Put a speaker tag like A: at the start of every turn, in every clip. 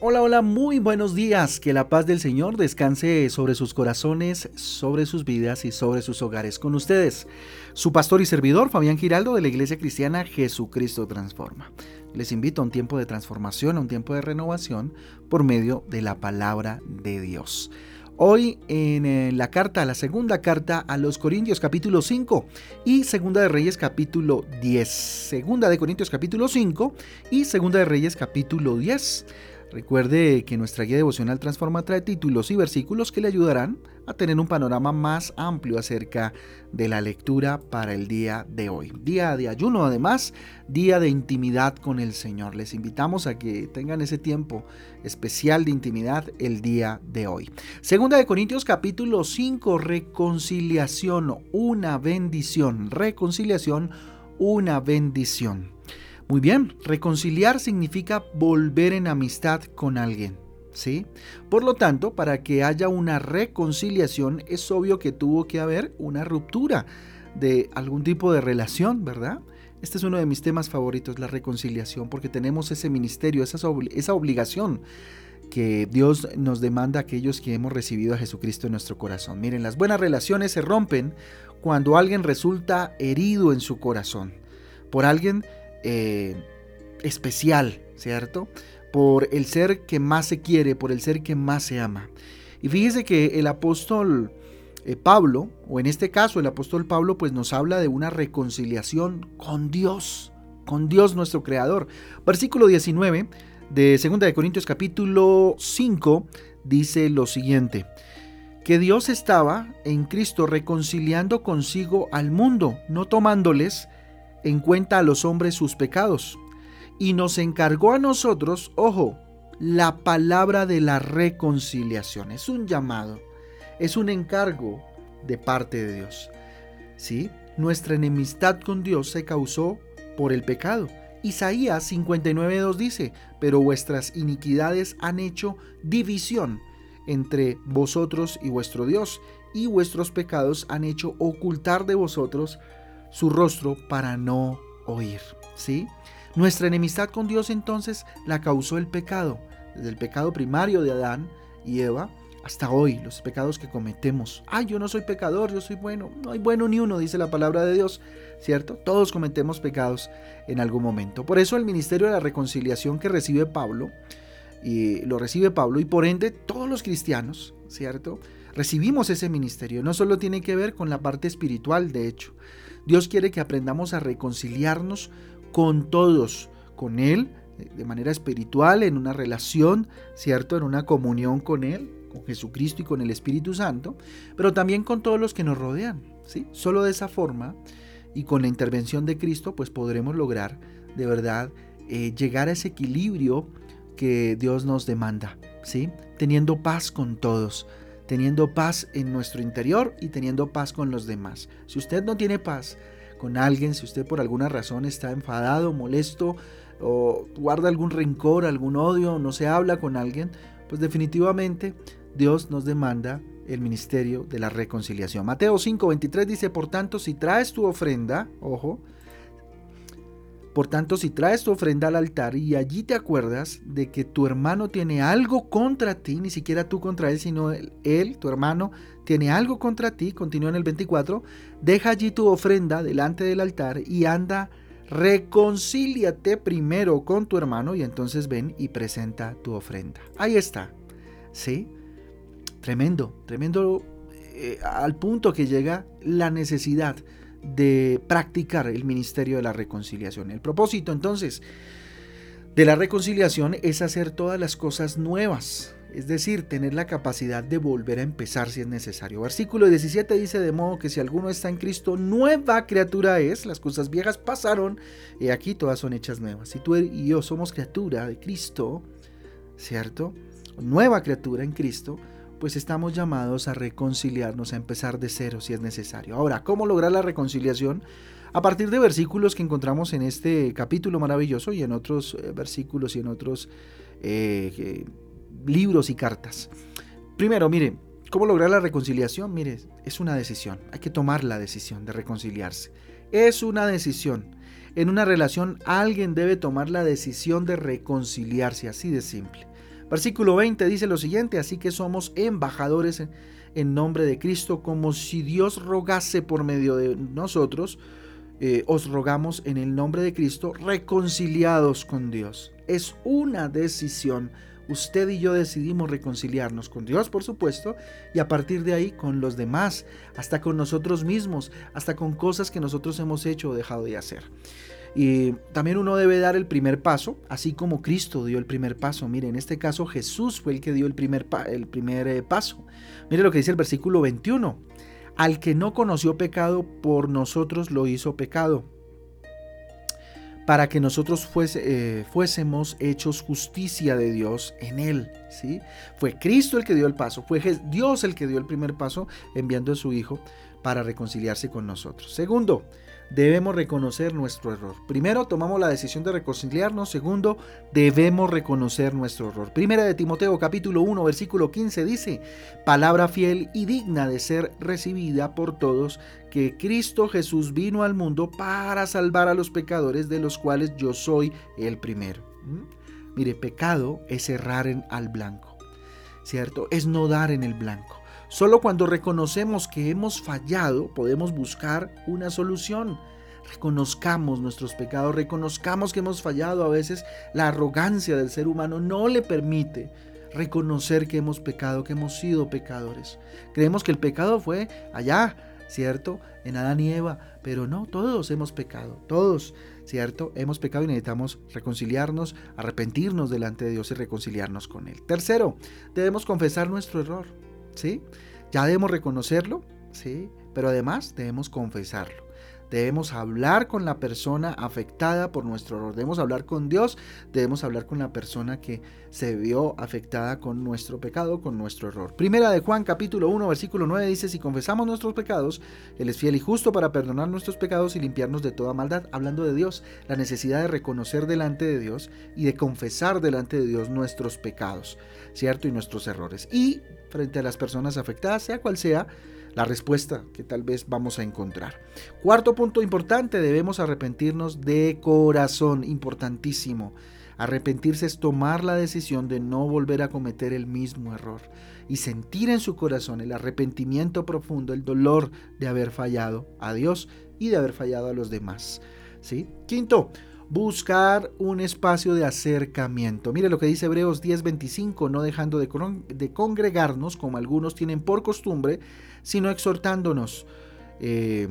A: Hola, hola, muy buenos días. Que la paz del Señor descanse sobre sus corazones, sobre sus vidas y sobre sus hogares. Con ustedes, su pastor y servidor, Fabián Giraldo, de la Iglesia Cristiana Jesucristo Transforma. Les invito a un tiempo de transformación, a un tiempo de renovación por medio de la palabra de Dios. Hoy en eh, la carta, la segunda carta a los Corintios capítulo 5 y segunda de Reyes capítulo 10. Segunda de Corintios capítulo 5 y segunda de Reyes capítulo 10. Recuerde que nuestra guía devocional Transforma trae títulos y versículos que le ayudarán a tener un panorama más amplio acerca de la lectura para el día de hoy. Día de ayuno además, día de intimidad con el Señor. Les invitamos a que tengan ese tiempo especial de intimidad el día de hoy. Segunda de Corintios capítulo 5, reconciliación, una bendición. Reconciliación, una bendición. Muy bien, reconciliar significa volver en amistad con alguien. ¿Sí? Por lo tanto, para que haya una reconciliación es obvio que tuvo que haber una ruptura de algún tipo de relación, ¿verdad? Este es uno de mis temas favoritos, la reconciliación, porque tenemos ese ministerio, esa, obligación que Dios nos demanda a aquellos que hemos recibido a Jesucristo en nuestro corazón. Miren, las buenas relaciones se rompen cuando alguien resulta herido en su corazón, por alguien eh, especial, ¿cierto? Por el ser que más se quiere, por el ser que más se ama. Y fíjese que el apóstol eh, Pablo, o en este caso el apóstol Pablo, pues nos habla de una reconciliación con Dios, con Dios nuestro Creador. Versículo 19 de 2 de Corintios capítulo 5 dice lo siguiente, que Dios estaba en Cristo reconciliando consigo al mundo, no tomándoles en cuenta a los hombres sus pecados, y nos encargó a nosotros, ojo, la palabra de la reconciliación. Es un llamado, es un encargo de parte de Dios. ¿Sí? Nuestra enemistad con Dios se causó por el pecado. Isaías 59.2 dice, pero vuestras iniquidades han hecho división entre vosotros y vuestro Dios, y vuestros pecados han hecho ocultar de vosotros su rostro para no oír. ¿sí? Nuestra enemistad con Dios entonces la causó el pecado, desde el pecado primario de Adán y Eva hasta hoy, los pecados que cometemos. Ay, yo no soy pecador, yo soy bueno. No hay bueno ni uno, dice la palabra de Dios, ¿cierto? Todos cometemos pecados en algún momento. Por eso el ministerio de la reconciliación que recibe Pablo, y lo recibe Pablo, y por ende todos los cristianos, ¿cierto? Recibimos ese ministerio. No solo tiene que ver con la parte espiritual, de hecho, Dios quiere que aprendamos a reconciliarnos con todos, con Él, de manera espiritual, en una relación, ¿cierto? En una comunión con Él, con Jesucristo y con el Espíritu Santo, pero también con todos los que nos rodean, ¿sí? Solo de esa forma y con la intervención de Cristo, pues podremos lograr de verdad eh, llegar a ese equilibrio que Dios nos demanda, ¿sí? Teniendo paz con todos, teniendo paz en nuestro interior y teniendo paz con los demás. Si usted no tiene paz con alguien, si usted por alguna razón está enfadado, molesto o guarda algún rencor, algún odio, no se habla con alguien, pues definitivamente Dios nos demanda el ministerio de la reconciliación. Mateo 5:23 dice, por tanto, si traes tu ofrenda, ojo, por tanto, si traes tu ofrenda al altar y allí te acuerdas de que tu hermano tiene algo contra ti, ni siquiera tú contra él, sino él, tu hermano, tiene algo contra ti, continúa en el 24, deja allí tu ofrenda delante del altar y anda, reconcíliate primero con tu hermano y entonces ven y presenta tu ofrenda. Ahí está, ¿sí? Tremendo, tremendo eh, al punto que llega la necesidad de practicar el ministerio de la reconciliación. El propósito entonces de la reconciliación es hacer todas las cosas nuevas, es decir, tener la capacidad de volver a empezar si es necesario. Versículo 17 dice, de modo que si alguno está en Cristo, nueva criatura es, las cosas viejas pasaron y aquí todas son hechas nuevas. Si tú y yo somos criatura de Cristo, ¿cierto? Nueva criatura en Cristo, pues estamos llamados a reconciliarnos, a empezar de cero si es necesario. Ahora, ¿cómo lograr la reconciliación? A partir de versículos que encontramos en este capítulo maravilloso y en otros eh, versículos y en otros eh, libros y cartas. Primero, mire, ¿cómo lograr la reconciliación? Mire, es una decisión. Hay que tomar la decisión de reconciliarse. Es una decisión. En una relación alguien debe tomar la decisión de reconciliarse, así de simple. Versículo 20 dice lo siguiente, así que somos embajadores en nombre de Cristo, como si Dios rogase por medio de nosotros, eh, os rogamos en el nombre de Cristo, reconciliados con Dios. Es una decisión. Usted y yo decidimos reconciliarnos con Dios, por supuesto, y a partir de ahí con los demás, hasta con nosotros mismos, hasta con cosas que nosotros hemos hecho o dejado de hacer. Y también uno debe dar el primer paso, así como Cristo dio el primer paso. Mire, en este caso Jesús fue el que dio el primer, el primer eh, paso. Mire lo que dice el versículo 21. Al que no conoció pecado, por nosotros lo hizo pecado, para que nosotros eh, fuésemos hechos justicia de Dios en él. ¿sí? Fue Cristo el que dio el paso, fue Dios el que dio el primer paso enviando a su Hijo para reconciliarse con nosotros. Segundo, debemos reconocer nuestro error. Primero, tomamos la decisión de reconciliarnos. Segundo, debemos reconocer nuestro error. Primera de Timoteo capítulo 1 versículo 15 dice, palabra fiel y digna de ser recibida por todos, que Cristo Jesús vino al mundo para salvar a los pecadores, de los cuales yo soy el primero. ¿Mm? Mire, pecado es errar en, al blanco, ¿cierto? Es no dar en el blanco. Solo cuando reconocemos que hemos fallado podemos buscar una solución. Reconozcamos nuestros pecados, reconozcamos que hemos fallado. A veces la arrogancia del ser humano no le permite reconocer que hemos pecado, que hemos sido pecadores. Creemos que el pecado fue allá, ¿cierto? En Adán y Eva, pero no, todos hemos pecado, todos, ¿cierto? Hemos pecado y necesitamos reconciliarnos, arrepentirnos delante de Dios y reconciliarnos con Él. Tercero, debemos confesar nuestro error. ¿Sí? Ya debemos reconocerlo, ¿sí? Pero además debemos confesarlo. Debemos hablar con la persona afectada por nuestro error. Debemos hablar con Dios. Debemos hablar con la persona que se vio afectada con nuestro pecado, con nuestro error. Primera de Juan capítulo 1 versículo 9 dice, si confesamos nuestros pecados, Él es fiel y justo para perdonar nuestros pecados y limpiarnos de toda maldad. Hablando de Dios, la necesidad de reconocer delante de Dios y de confesar delante de Dios nuestros pecados, ¿cierto? Y nuestros errores. Y frente a las personas afectadas, sea cual sea, la respuesta que tal vez vamos a encontrar. Cuarto punto importante, debemos arrepentirnos de corazón, importantísimo. Arrepentirse es tomar la decisión de no volver a cometer el mismo error y sentir en su corazón el arrepentimiento profundo, el dolor de haber fallado a Dios y de haber fallado a los demás. ¿sí? Quinto, buscar un espacio de acercamiento. Mire lo que dice Hebreos 10:25, no dejando de, de, congregarnos como algunos tienen por costumbre, sino exhortándonos, eh,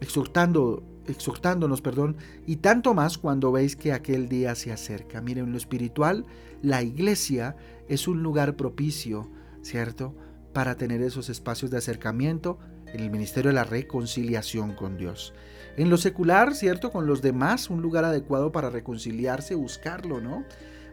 A: exhortando, exhortándonos, perdón, y tanto más cuando veis que aquel día se acerca. Miren, en lo espiritual, la iglesia es un lugar propicio, ¿cierto? Para tener esos espacios de acercamiento en el ministerio de la reconciliación con Dios. En lo secular, ¿cierto? Con los demás, un lugar adecuado para reconciliarse, buscarlo, ¿no?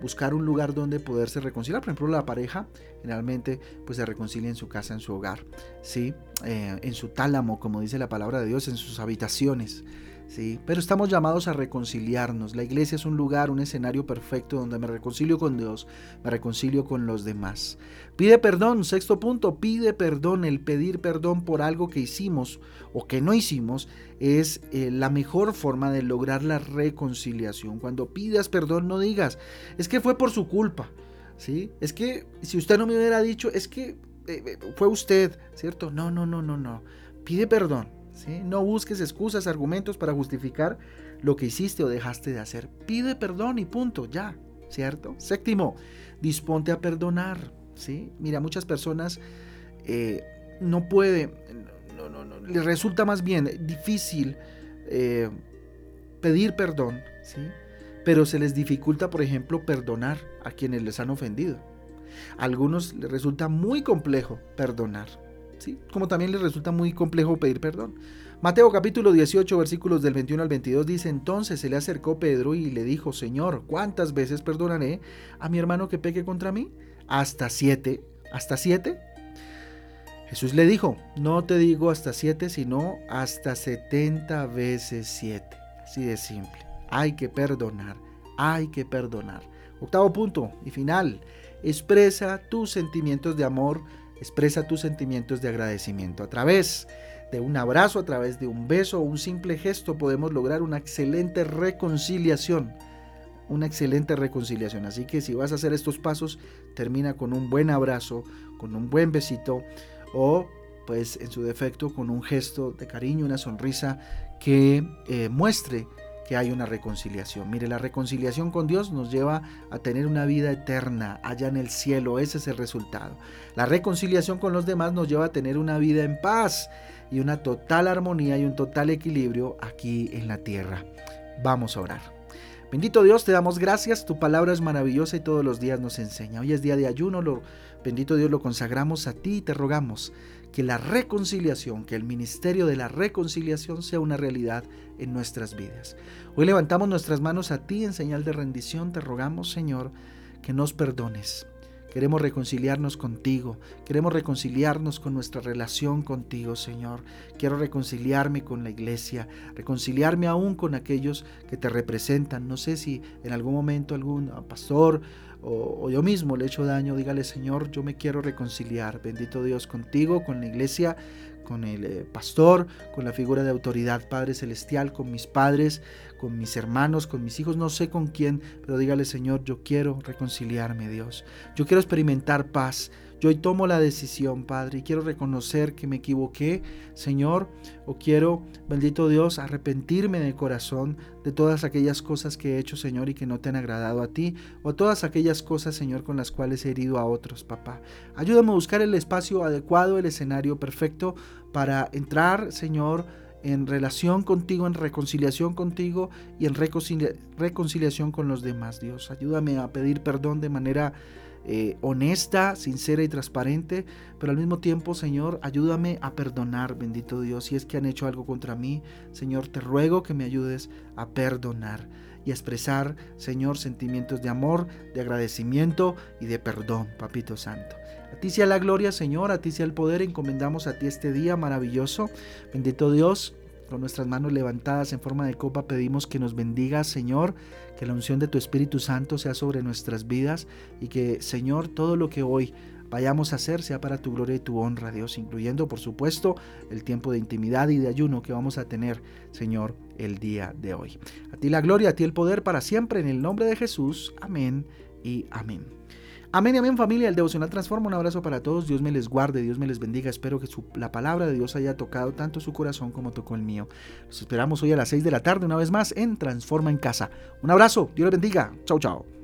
A: Buscar un lugar donde poderse reconciliar. Por ejemplo, la pareja generalmente pues se reconcilia en su casa, en su hogar, ¿sí? Eh, en su tálamo, como dice la palabra de Dios, en sus habitaciones. ¿Sí? Pero estamos llamados a reconciliarnos. La iglesia es un lugar, un escenario perfecto donde me reconcilio con Dios, me reconcilio con los demás. Pide perdón, sexto punto, pide perdón. El pedir perdón por algo que hicimos o que no hicimos es eh, la mejor forma de lograr la reconciliación. Cuando pidas perdón, no digas, es que fue por su culpa. ¿Sí? Es que si usted no me hubiera dicho, es que eh, eh, fue usted, ¿cierto? No, no, no, no, no. Pide perdón. No busques excusas, argumentos para justificar lo que hiciste o dejaste de hacer. Pide perdón y punto, ya, ¿cierto? Séptimo, disponte a perdonar, ¿sí? Mira, muchas personas eh, no puede, no, no, les resulta más bien difícil eh, pedir perdón, ¿sí? Pero se les dificulta, por ejemplo, perdonar a quienes les han ofendido. A algunos les resulta muy complejo perdonar. Como también les resulta muy complejo pedir perdón. Mateo capítulo 18 versículos del 21 al 22 dice, entonces se le acercó Pedro y le dijo, Señor, ¿cuántas veces perdonaré a mi hermano que peque contra mí? ¿Hasta siete? ¿Hasta siete? Jesús le dijo, no te digo hasta siete, sino hasta setenta veces siete. Así de simple. Hay que perdonar, hay que perdonar. Octavo punto y final, expresa tus sentimientos de amor Expresa tus sentimientos de agradecimiento. A través de un abrazo, a través de un beso o un simple gesto podemos lograr una excelente reconciliación. una excelente reconciliación. Así que si vas a hacer estos pasos, termina con un buen abrazo, con un buen besito o pues en su defecto con un gesto de cariño, una sonrisa que eh, muestre que hay una reconciliación. Mire, la reconciliación con Dios nos lleva a tener una vida eterna allá en el cielo. Ese es el resultado. La reconciliación con los demás nos lleva a tener una vida en paz y una total armonía y un total equilibrio aquí en la tierra. Vamos a orar. Bendito Dios, te damos gracias, tu palabra es maravillosa y todos los días nos enseña. Hoy es día de ayuno, lo, bendito Dios, lo consagramos a ti y te rogamos que la reconciliación, que el ministerio de la reconciliación sea una realidad en nuestras vidas. Hoy levantamos nuestras manos a ti en señal de rendición, te rogamos Señor que nos perdones, Queremos reconciliarnos contigo, queremos reconciliarnos con nuestra relación contigo, Señor. Quiero reconciliarme con la iglesia, reconciliarme aún con aquellos que te representan. No sé si en algún momento algún pastor o, yo mismo le he hecho daño, dígale, Señor, yo me quiero reconciliar. Bendito Dios contigo, con la iglesia, con el eh, pastor, con la figura de autoridad, Padre Celestial, con mis padres, con mis hermanos, con mis hijos, no sé con quién, pero dígale Señor, yo quiero reconciliarme, Dios. Yo quiero experimentar paz. Yo hoy tomo la decisión, Padre, y quiero reconocer que me equivoqué, Señor, o quiero, bendito Dios, arrepentirme de corazón de todas aquellas cosas que he hecho, Señor, y que no te han agradado a ti, o todas aquellas cosas, Señor, con las cuales he herido a otros, papá. Ayúdame a buscar el espacio adecuado, el escenario perfecto para entrar, Señor, en relación contigo, en reconciliación contigo y en reconciliación con los demás, Dios. Ayúdame a pedir perdón de manera eh, honesta, sincera y transparente, pero al mismo tiempo, Señor, ayúdame a perdonar, bendito Dios. Si es que han hecho algo contra mí, Señor, te ruego que me ayudes a perdonar y a expresar, Señor, sentimientos de amor, de agradecimiento y de perdón, Papito Santo. A ti sea la gloria, Señor, a ti sea el poder, encomendamos a ti este día maravilloso. Bendito Dios, con nuestras manos levantadas en forma de copa pedimos que nos bendiga, Señor, que la unción de tu Espíritu Santo sea sobre nuestras vidas y que, Señor, todo lo que hoy vayamos a hacer sea para tu gloria y tu honra, Dios, incluyendo, por supuesto, el tiempo de intimidad y de ayuno que vamos a tener, Señor, el día de hoy. A ti la gloria, a ti el poder para siempre, en el nombre de Jesús. Amén y amén. Amén y amén familia, el devocional transforma. Un abrazo para todos, Dios me les guarde, Dios me les bendiga. Espero que la palabra de Dios haya tocado tanto su corazón como tocó el mío. Los esperamos hoy a las 6 de la tarde una vez más en Transforma en Casa. Un abrazo, Dios les bendiga. Chao, chao.